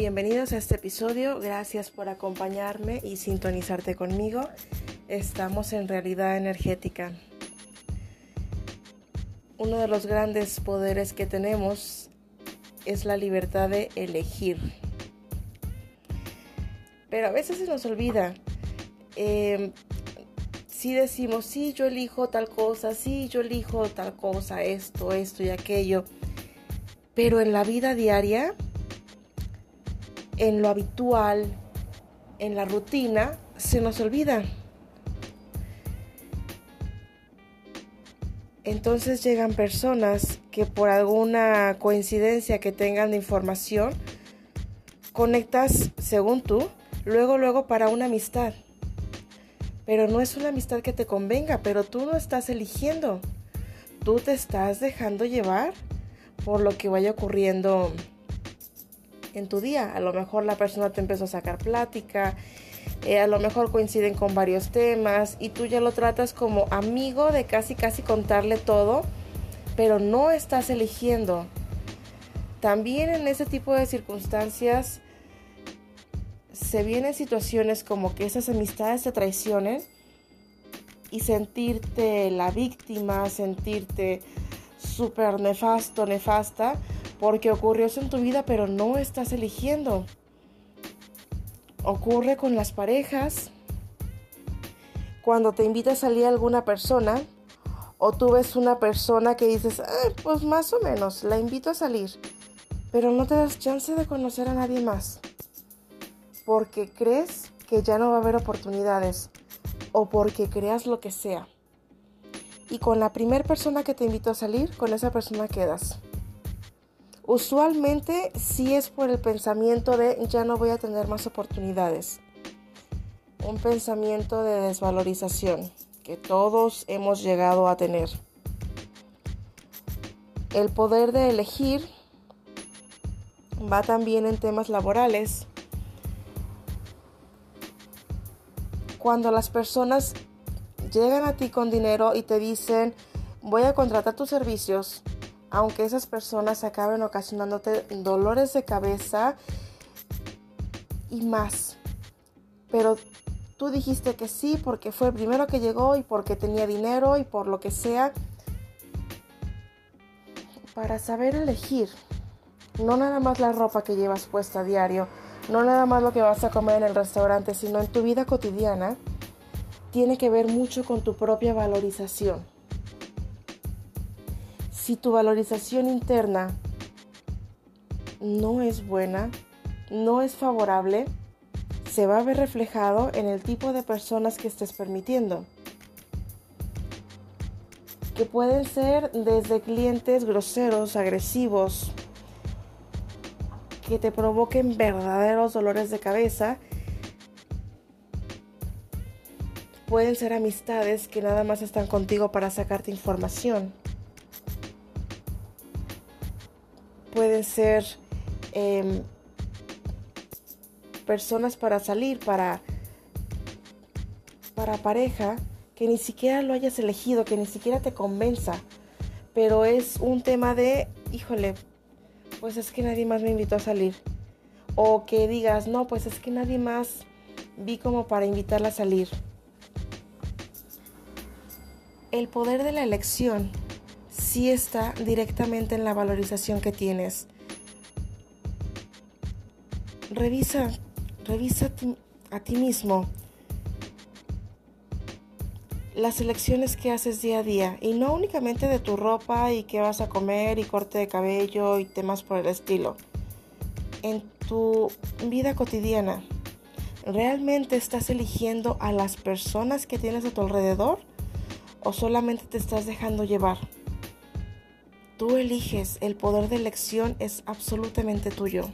Bienvenidos a este episodio, gracias por acompañarme y sintonizarte conmigo. Estamos en realidad energética. Uno de los grandes poderes que tenemos es la libertad de elegir. Pero a veces se nos olvida. Eh, si decimos, sí, yo elijo tal cosa, sí, yo elijo tal cosa, esto, esto y aquello. Pero en la vida diaria en lo habitual, en la rutina, se nos olvida. Entonces llegan personas que por alguna coincidencia que tengan de información, conectas, según tú, luego, luego para una amistad. Pero no es una amistad que te convenga, pero tú no estás eligiendo. Tú te estás dejando llevar por lo que vaya ocurriendo en tu día. A lo mejor la persona te empezó a sacar plática, eh, a lo mejor coinciden con varios temas y tú ya lo tratas como amigo de casi casi contarle todo, pero no estás eligiendo. También en ese tipo de circunstancias se vienen situaciones como que esas amistades te traicionen y sentirte la víctima, sentirte súper nefasto, nefasta, porque ocurrió eso en tu vida, pero no estás eligiendo. Ocurre con las parejas, cuando te invita a salir alguna persona, o tú ves una persona que dices, pues más o menos, la invito a salir, pero no te das chance de conocer a nadie más, porque crees que ya no va a haber oportunidades, o porque creas lo que sea. Y con la primera persona que te invito a salir, con esa persona quedas. Usualmente sí es por el pensamiento de ya no voy a tener más oportunidades. Un pensamiento de desvalorización que todos hemos llegado a tener. El poder de elegir va también en temas laborales. Cuando las personas llegan a ti con dinero y te dicen voy a contratar tus servicios, aunque esas personas acaben ocasionándote dolores de cabeza y más. Pero tú dijiste que sí porque fue el primero que llegó y porque tenía dinero y por lo que sea. Para saber elegir, no nada más la ropa que llevas puesta a diario, no nada más lo que vas a comer en el restaurante, sino en tu vida cotidiana, tiene que ver mucho con tu propia valorización si tu valorización interna no es buena, no es favorable, se va a ver reflejado en el tipo de personas que estés permitiendo. Que pueden ser desde clientes groseros, agresivos, que te provoquen verdaderos dolores de cabeza. Pueden ser amistades que nada más están contigo para sacarte información pueden ser em, personas para salir, para, para pareja, que ni siquiera lo hayas elegido, que ni siquiera te convenza. Pero es un tema de, híjole, pues es que nadie más me invitó a salir. O que digas, no, pues es que nadie más vi como para invitarla a salir. El poder de la elección sí está directamente en la valorización que tienes. Revisa, revisa a ti, mismo las elecciones que haces día a día y no únicamente de tu ropa y qué vas a comer y corte de cabello y temas por el estilo. En tu vida cotidiana, ¿realmente estás eligiendo a las personas que tienes a tu alrededor o solamente te estás dejando llevar? Tú eliges, el poder de elección es absolutamente tuyo.